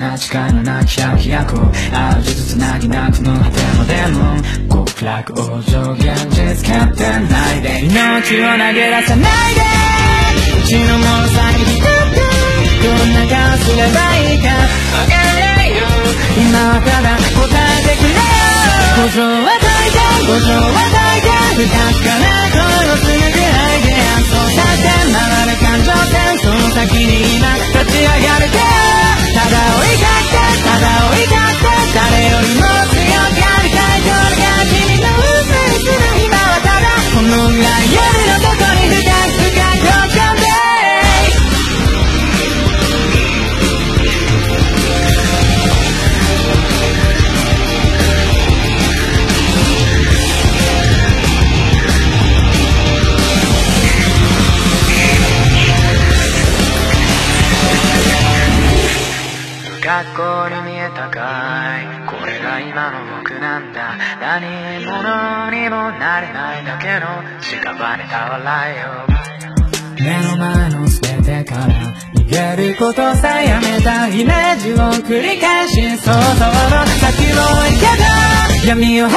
ああ苦痛な誓いのなき百役ああ術つなぎなくの果てまでも極楽往生現実決定ないで。命を投げ出さないで。うちのもの先に立ってどんな顔すればいいか。わからないよ。今はただ答えてくれよ。五条は大い五条は大い不確かな声をすぐくらいで演奏させて回る感情線その先に今立ち上がるけただ追いかけてただ追いかけて誰よりも強くありたいこれが君の運命する今はただこの未来夜のどこに深く学校に見えたかい。これが今の僕なんだ。何者にもなれないだけの屍た笑いを。目の前の全てから逃げることさえやめたイメージを繰り返し想像の先を追いかけ闇を払って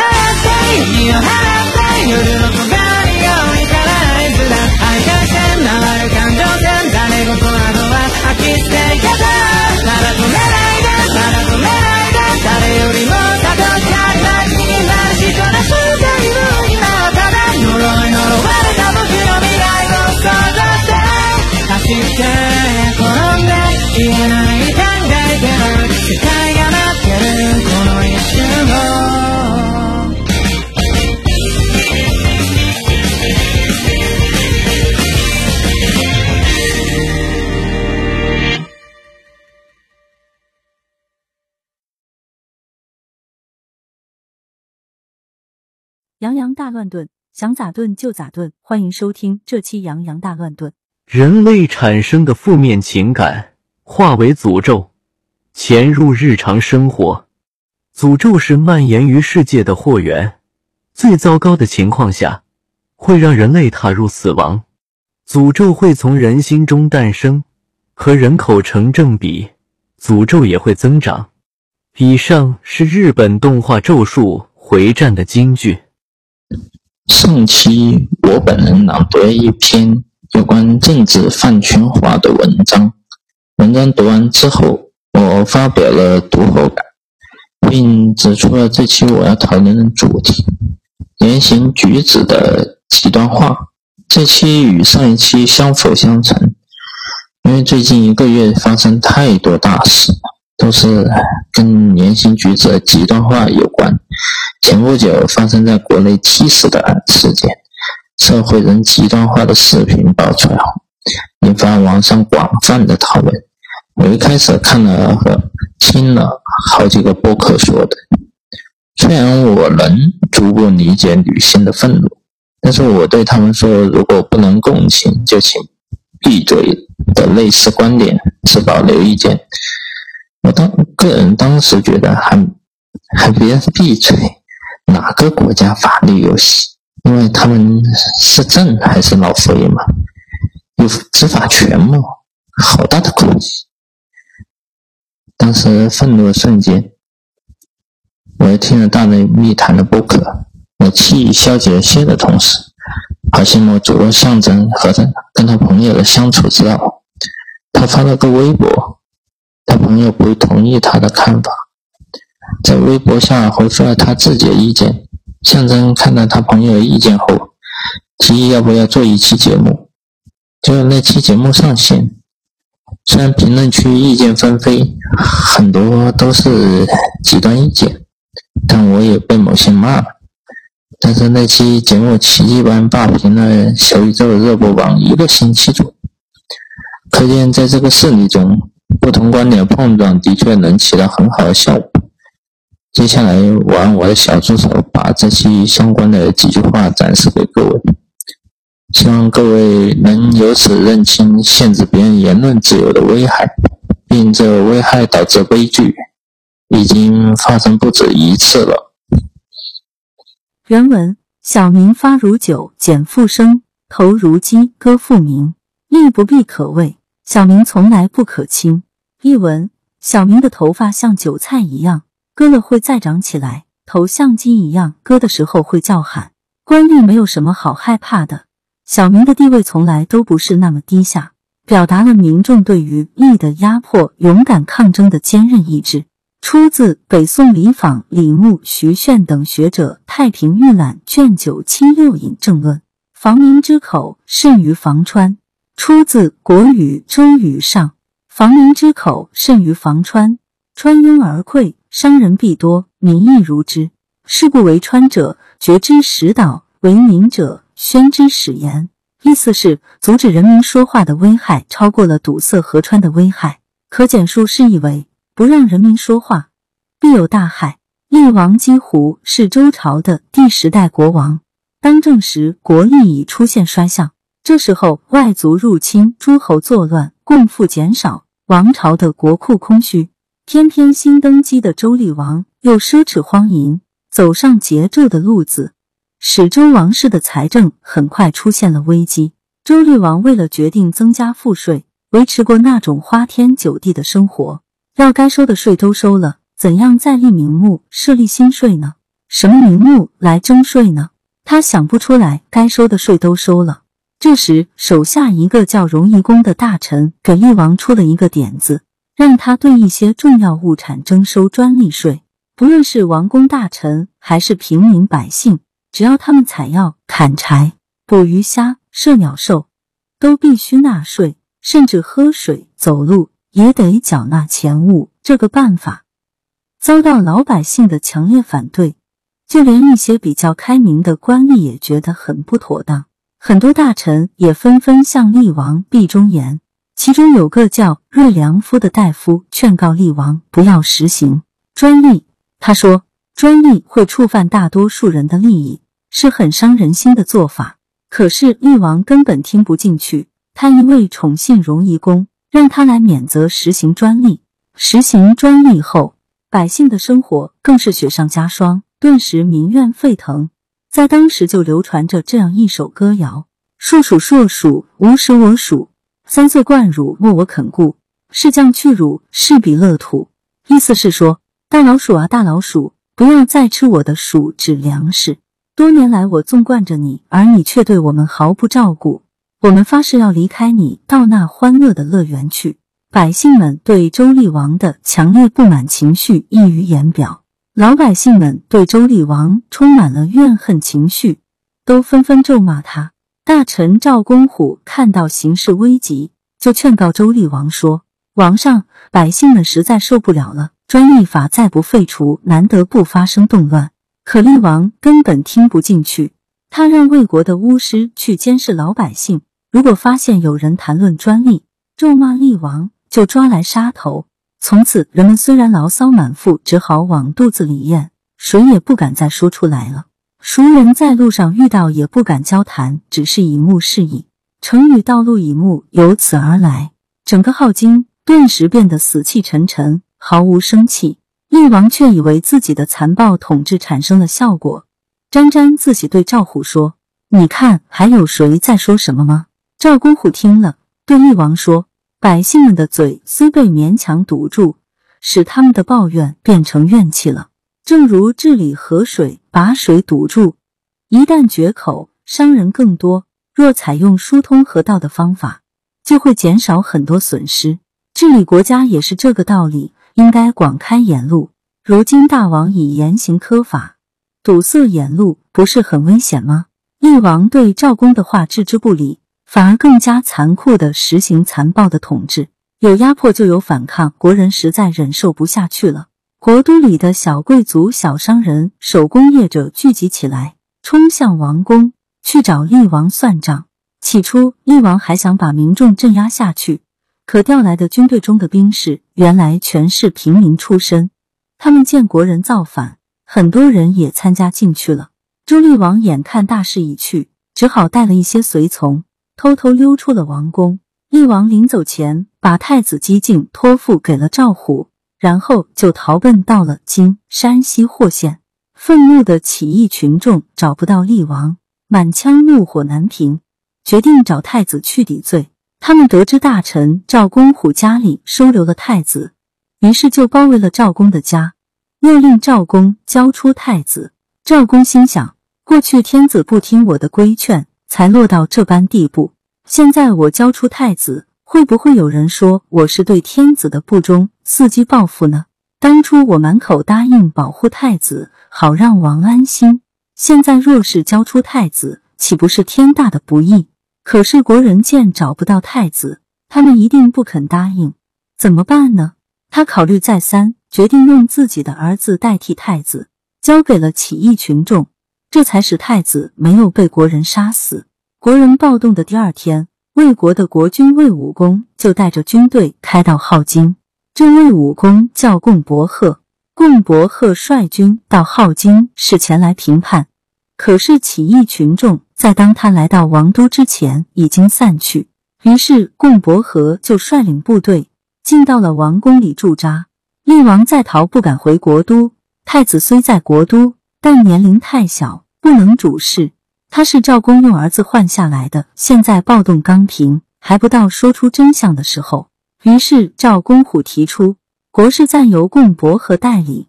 闇を払って夜の尖りが折りから合図だ愛がして回る感情線誰事などは飽き捨て方まだ止めないよりもたどりたい街になる人の正体を今はただ呪い呪われた僕の未来を想像して走って転んで言えない考えても世界が待ってるこの一瞬を洋洋大乱炖，想咋炖就咋炖。欢迎收听这期洋洋大乱炖。人类产生的负面情感化为诅咒，潜入日常生活。诅咒是蔓延于世界的祸源，最糟糕的情况下，会让人类踏入死亡。诅咒会从人心中诞生，和人口成正比，诅咒也会增长。以上是日本动画《咒术回战》的金句。上期我本人朗读了一篇有关政治饭圈化的文章，文章读完之后，我发表了读后感，并指出了这期我要讨论的主题——言行举止的极端化。这期与上一期相辅相成，因为最近一个月发生太多大事，都是跟言行举止极端化有关。前不久发生在国内七死的事件，社会人极端化的视频爆出来后，引发网上广泛的讨论。我一开始看了和听了好几个播客说的，虽然我能逐步理解女性的愤怒，但是我对他们说，如果不能共情，就请闭嘴的类似观点持保留意见。我当个人当时觉得还还别闭嘴。哪个国家法律有戏？因为他们是朕还是老佛爷嘛？有执法权吗？好大的口气！当时愤怒的瞬间，我又听了大内密谈的播客，我气消解了些的同时，好羡慕主动象征和他跟他朋友的相处之道。他发了个微博，他朋友不同意他的看法，在微博下回复了他自己的意见。象征看到他朋友的意见后，提议要不要做一期节目。结果那期节目上线，虽然评论区意见纷飞，很多都是极端意见，但我也被某些骂了。但是那期节目奇迹般霸屏了小宇宙的热播榜一个星期左右。可见，在这个事例中，不同观点碰撞的确能起到很好的效果。接下来，我让我的小助手把这期相关的几句话展示给各位，希望各位能由此认清限制别人言论自由的危害，并这危害导致悲剧已经发生不止一次了。原文：小明发如酒，减复生，头如鸡，歌复鸣，力不必可畏。小明从来不可轻。译文：小明的头发像韭菜一样，割了会再长起来；头像鸡一样，割的时候会叫喊。官吏没有什么好害怕的。小明的地位从来都不是那么低下，表达了民众对于吏的压迫、勇敢抗争的坚韧意志。出自北宋李昉、李牧、徐铉等学者《太平御览》卷九七六引正论：防民之口，甚于防川。出自《国语·周语上》，防民之口甚于防川，川拥而溃，伤人必多，民亦如之。是故为川者，决之使导；为民者，宣之使言。意思是阻止人民说话的危害超过了堵塞河川的危害，可简述释义为：不让人民说话，必有大害。厉王姬胡是周朝的第十代国王，当政时国力已出现衰相。这时候，外族入侵，诸侯作乱，贡赋减少，王朝的国库空虚。偏偏新登基的周厉王又奢侈荒淫，走上桀纣的路子，使周王室的财政很快出现了危机。周厉王为了决定增加赋税，维持过那种花天酒地的生活，要该收的税都收了，怎样再立名目设立新税呢？什么名目来征税呢？他想不出来，该收的税都收了。这时，手下一个叫荣夷公的大臣给厉王出了一个点子，让他对一些重要物产征收专利税。不论是王公大臣还是平民百姓，只要他们采药、砍柴、捕鱼虾、射鸟兽，都必须纳税，甚至喝水、走路也得缴纳钱物。这个办法遭到老百姓的强烈反对，就连一些比较开明的官吏也觉得很不妥当。很多大臣也纷纷向厉王闭忠言，其中有个叫瑞良夫的大夫劝告厉王不要实行专利。他说，专利会触犯大多数人的利益，是很伤人心的做法。可是厉王根本听不进去，他一味宠信荣夷公，让他来免责实行专利。实行专利后，百姓的生活更是雪上加霜，顿时民怨沸腾。在当时就流传着这样一首歌谣：“树鼠硕鼠，无食我黍；三岁贯乳，莫我肯顾。是将去乳，是彼乐土。”意思是说，大老鼠啊，大老鼠，不要再吃我的薯纸粮食。多年来，我纵惯着你，而你却对我们毫不照顾。我们发誓要离开你，到那欢乐的乐园去。百姓们对周厉王的强烈不满情绪溢于言表。老百姓们对周厉王充满了怨恨情绪，都纷纷咒骂他。大臣赵公虎看到形势危急，就劝告周厉王说：“王上，百姓们实在受不了了，专利法再不废除，难得不发生动乱。”可厉王根本听不进去，他让魏国的巫师去监视老百姓，如果发现有人谈论专利，咒骂厉王，就抓来杀头。从此，人们虽然牢骚满腹，只好往肚子里咽，谁也不敢再说出来了。熟人在路上遇到，也不敢交谈，只是以目示意。成语“道路以目”由此而来。整个镐京顿时变得死气沉沉，毫无生气。厉王却以为自己的残暴统治产生了效果，沾沾自喜，对赵虎说：“你看，还有谁在说什么吗？”赵公虎听了，对厉王说。百姓们的嘴虽被勉强堵住，使他们的抱怨变成怨气了。正如治理河水，把水堵住，一旦决口，伤人更多。若采用疏通河道的方法，就会减少很多损失。治理国家也是这个道理，应该广开言路。如今大王以严刑苛法，堵塞言路，不是很危险吗？厉王对赵公的话置之不理。反而更加残酷的实行残暴的统治，有压迫就有反抗，国人实在忍受不下去了。国都里的小贵族、小商人、手工业者聚集起来，冲向王宫去找厉王算账。起初，厉王还想把民众镇压下去，可调来的军队中的兵士原来全是平民出身，他们见国人造反，很多人也参加进去了。朱厉王眼看大势已去，只好带了一些随从。偷偷溜出了王宫。厉王临走前，把太子姬靖托付给了赵虎，然后就逃奔到了今山西霍县。愤怒的起义群众找不到厉王，满腔怒火难平，决定找太子去抵罪。他们得知大臣赵公虎家里收留了太子，于是就包围了赵公的家，又令赵公交出太子。赵公心想：过去天子不听我的规劝。才落到这般地步。现在我交出太子，会不会有人说我是对天子的不忠，伺机报复呢？当初我满口答应保护太子，好让王安心。现在若是交出太子，岂不是天大的不义？可是国人见找不到太子，他们一定不肯答应，怎么办呢？他考虑再三，决定用自己的儿子代替太子，交给了起义群众。这才使太子没有被国人杀死。国人暴动的第二天，魏国的国君魏武公就带着军队开到镐京。这魏武公叫贡伯贺，贡伯贺率军到镐京是前来平叛，可是起义群众在当他来到王都之前已经散去。于是贡伯贺就率领部队进到了王宫里驻扎。厉王在逃，不敢回国都。太子虽在国都。但年龄太小，不能主事。他是赵公用儿子换下来的，现在暴动刚平，还不到说出真相的时候。于是赵公虎提出国事暂由贡伯和代理，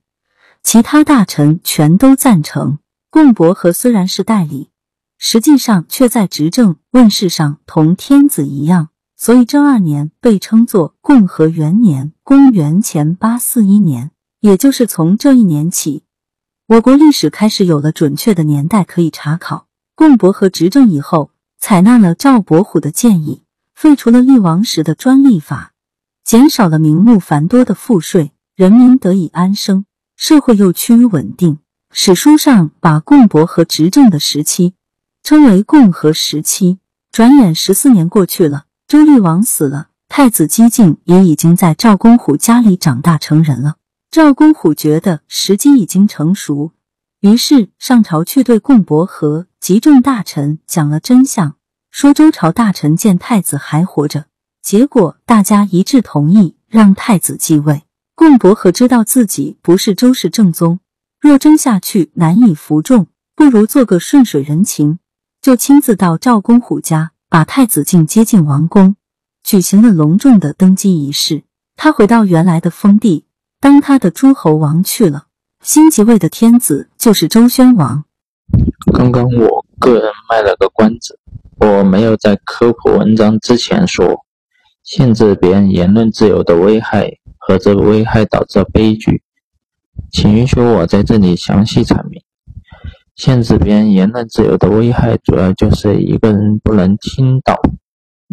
其他大臣全都赞成。贡伯和虽然是代理，实际上却在执政问事上同天子一样，所以正二年被称作共和元年，公元前八四一年，也就是从这一年起。我国历史开始有了准确的年代可以查考。贡伯和执政以后，采纳了赵伯虎的建议，废除了厉王时的专利法，减少了名目繁多的赋税，人民得以安生，社会又趋于稳定。史书上把贡伯和执政的时期称为共和时期。转眼十四年过去了，周厉王死了，太子姬靖也已经在赵公虎家里长大成人了。赵公虎觉得时机已经成熟，于是上朝去对贡伯和集众大臣讲了真相，说周朝大臣见太子还活着，结果大家一致同意让太子继位。贡伯和知道自己不是周氏正宗，若争下去难以服众，不如做个顺水人情，就亲自到赵公虎家把太子敬接进王宫，举行了隆重的登基仪式。他回到原来的封地。当他的诸侯王去了，新即位的天子就是周宣王。刚刚我个人卖了个关子，我没有在科普文章之前说限制别人言论自由的危害和这危害导致的悲剧，请允许我在这里详细阐明。限制别人言论自由的危害，主要就是一个人不能听到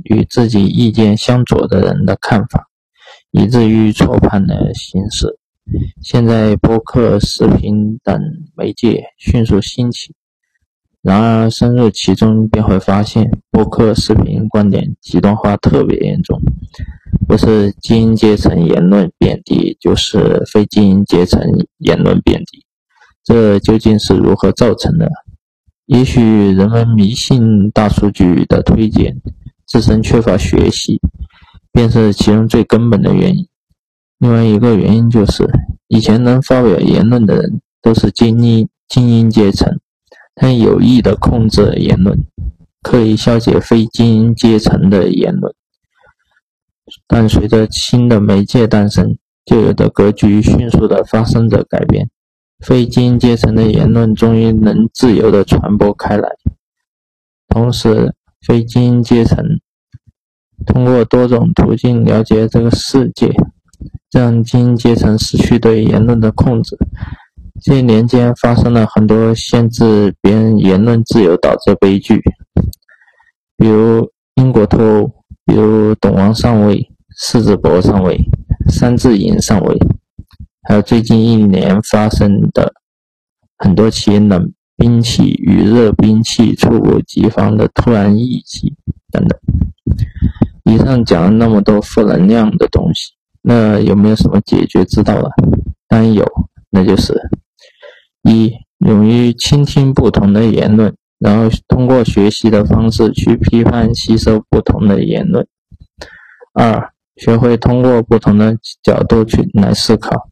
与自己意见相左的人的看法。以至于错判了形式。现在播客、视频等媒介迅速兴起，然而深入其中便会发现，播客、视频观点极端化特别严重，不是精英阶层言论贬低，就是非精英阶层言论贬低。这究竟是如何造成的？也许人们迷信大数据的推荐，自身缺乏学习。便是其中最根本的原因。另外一个原因就是，以前能发表言论的人都是精英精英阶层，他有意的控制言论，刻意消解非精英阶层的言论。但随着新的媒介诞生，旧有的格局迅速的发生着改变，非精英阶层的言论终于能自由的传播开来，同时，非精英阶层通过多种途径了解这个世界，让精英阶层失去对言论的控制。这一年间发生了很多限制别人言论自由导致悲剧，比如英国脱欧，比如董王上位、世子伯上位、三字营上位，还有最近一年发生的很多起冷兵器与热兵器猝不及防的突然袭击等等。上讲了那么多负能量的东西，那有没有什么解决之道呢？当然有，那就是。一，勇于倾听不同的言论，然后通过学习的方式去批判、吸收不同的言论。二，学会通过不同的角度去来思考。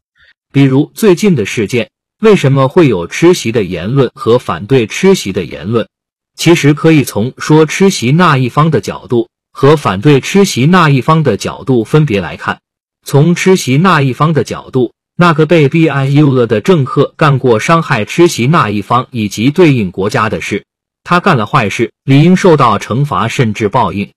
比如最近的事件，为什么会有吃席的言论和反对吃席的言论？其实可以从说吃席那一方的角度和反对吃席那一方的角度分别来看。从吃席那一方的角度。那个被 BIU 了的政客干过伤害吃席那一方以及对应国家的事，他干了坏事，理应受到惩罚甚至报应。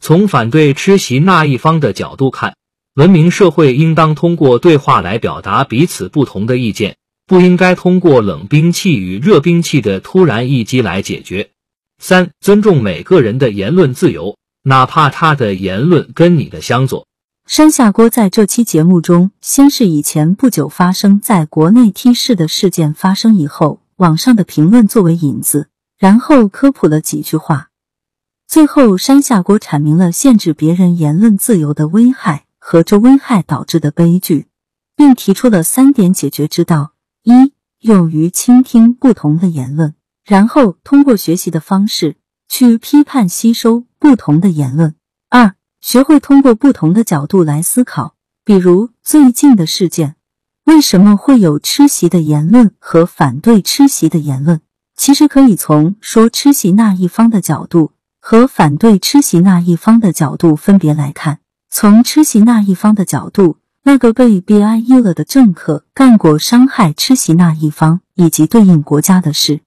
从反对吃席那一方的角度看，文明社会应当通过对话来表达彼此不同的意见，不应该通过冷兵器与热兵器的突然一击来解决。三、尊重每个人的言论自由，哪怕他的言论跟你的相左。山下锅在这期节目中，先是以前不久发生在国内 T 市的事件发生以后网上的评论作为引子，然后科普了几句话，最后山下锅阐明了限制别人言论自由的危害和这危害导致的悲剧，并提出了三点解决之道：一、勇于倾听不同的言论，然后通过学习的方式去批判吸收不同的言论；二、学会通过不同的角度来思考，比如最近的事件，为什么会有吃席的言论和反对吃席的言论？其实可以从说吃席那一方的角度和反对吃席那一方的角度分别来看。从吃席那一方的角度，那个被 BIU 了的政客干过伤害吃席那一方以及对应国家的事，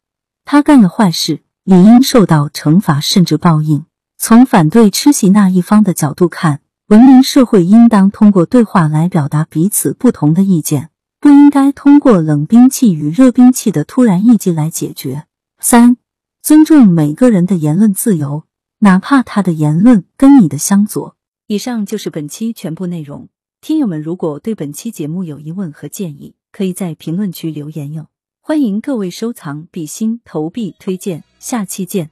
他干了坏事，理应受到惩罚甚至报应。从反对吃席那一方的角度看，文明社会应当通过对话来表达彼此不同的意见，不应该通过冷兵器与热兵器的突然一击来解决。三、尊重每个人的言论自由，哪怕他的言论跟你的相左。以上就是本期全部内容。听友们如果对本期节目有疑问和建议，可以在评论区留言哟。欢迎各位收藏、比心、投币、推荐，下期见。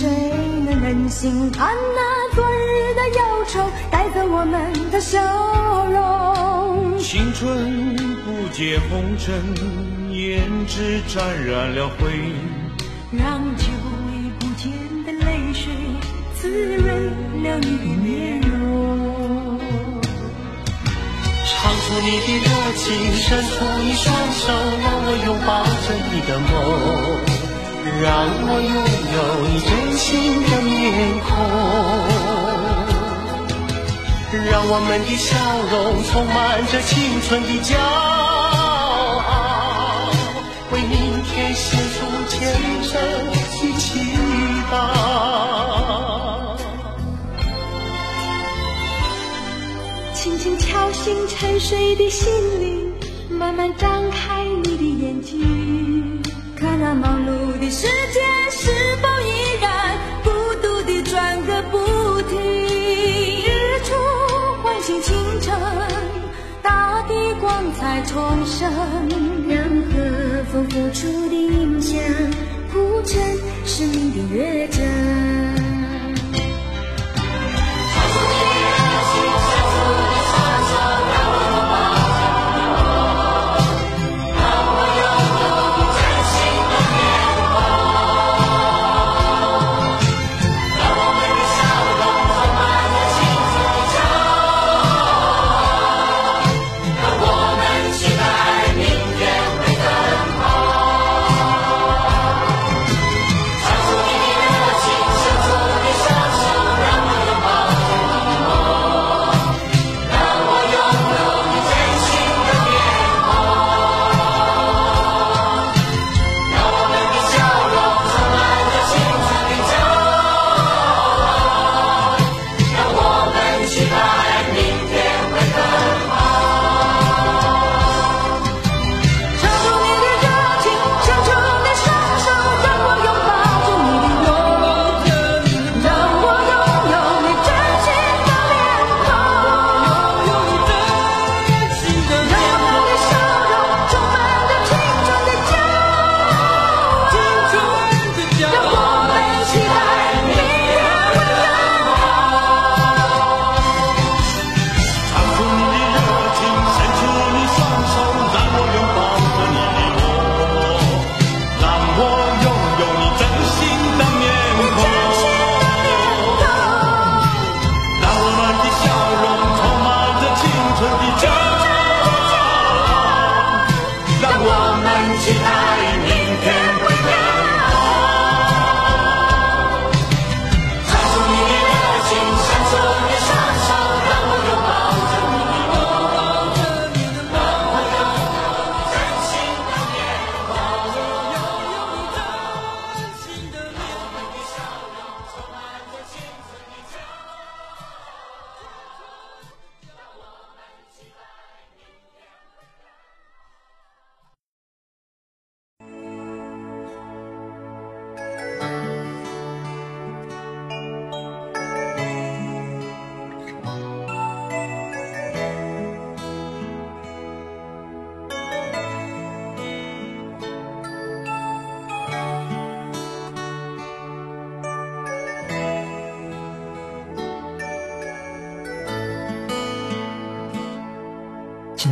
谁能忍心看那昨日的忧愁带走我们的笑容？青春不解红尘，胭脂沾染了灰。让久违不见的泪水滋润了你的面容。唱出你的热情，伸出你双手，让我拥抱着你的梦，让我拥有你真心的面孔，让我们的笑容充满着青春的骄傲，为明天献出虔诚的祈祷。轻轻敲醒沉睡的心灵，慢慢张开你的眼睛，看那忙碌世界是否依然孤独地转个不停？日出唤醒清晨，大地光彩重生，让和风拂出的音响谱成生命的乐章。们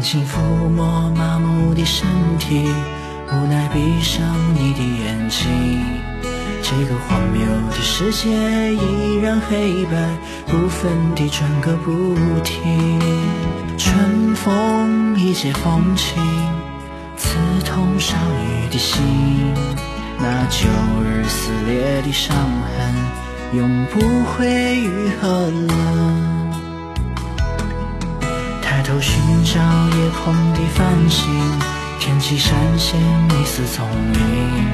轻轻抚摸麻木的身体，无奈闭上你的眼睛。这个荒谬的世界依然黑白不分地转个不停。春风一介风情，刺痛少女的心。那旧日撕裂的伤痕，永不会愈合了。头寻找夜空的繁星，天际闪现一丝踪影。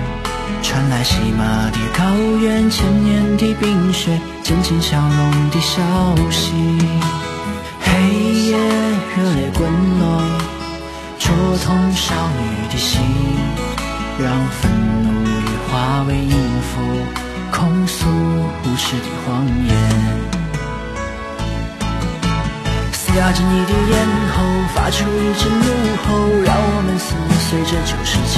传来西马的高原，千年的冰雪，渐渐消融的消息。黑夜热泪滚落，灼痛少女的心，让愤怒也化为音符，控诉无耻的谎言。压着你的咽喉，发出一阵怒吼，让我们撕碎这旧世界，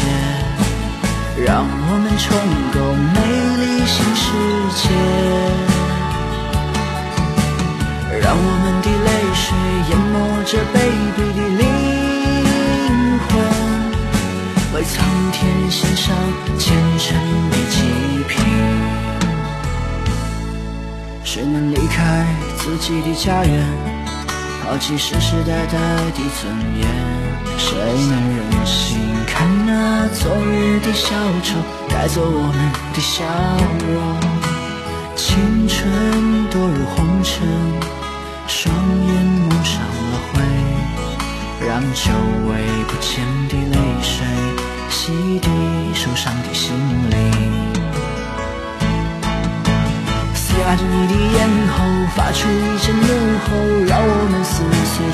让我们重构美丽新世界，让我们的泪水淹没这卑鄙的灵魂，为苍天献上虔诚的祭品。谁能离开自己的家园，抛弃世世代代的尊严？谁能忍心看那昨日的小丑带走我们的笑容？青春堕入红尘，双眼蒙上了灰，让久违不见的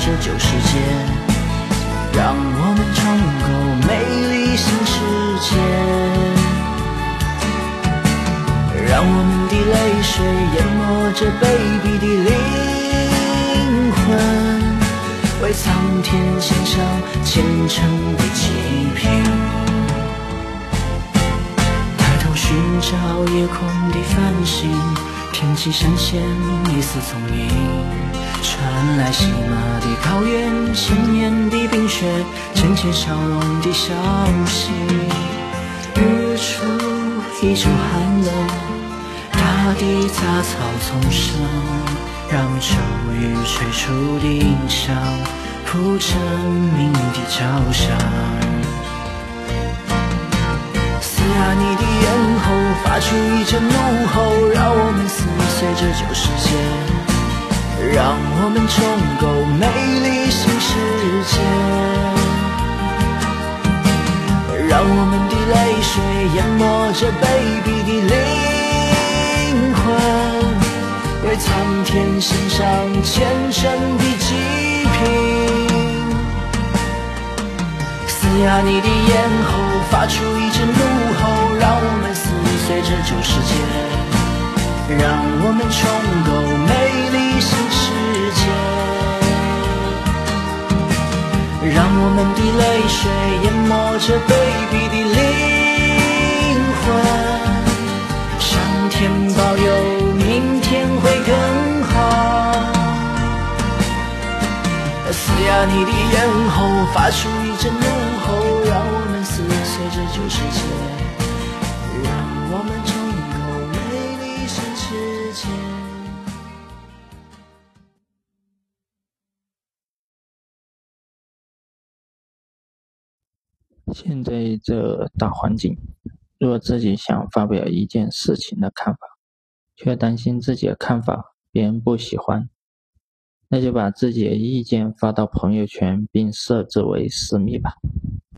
这旧世界，让我们重构美丽新世界，让我们的泪水淹没这卑鄙的灵魂，为苍天献上虔诚的祭品。抬头寻找夜空的繁星，天际闪现一丝踪影。传来西马的高原，千年的冰雪，渐渐消融的消息。日出依旧寒冷，大地杂草丛生，让秋雨吹出的音响，铺成命运的交响。撕压你的咽喉，发出一阵怒吼，让我们撕碎这旧世界，让我们重构美丽新世界，让我们的泪水淹没这卑鄙的灵魂，为苍天献上虔诚的祭品。撕压你的咽喉，发出一阵怒吼，让我们撕碎这旧世界，让我们重这卑鄙的灵魂。上天保佑，明天会更好。撕压你的咽喉，发出一阵现在这大环境，若自己想发表一件事情的看法，却担心自己的看法别人不喜欢，那就把自己的意见发到朋友圈，并设置为私密吧。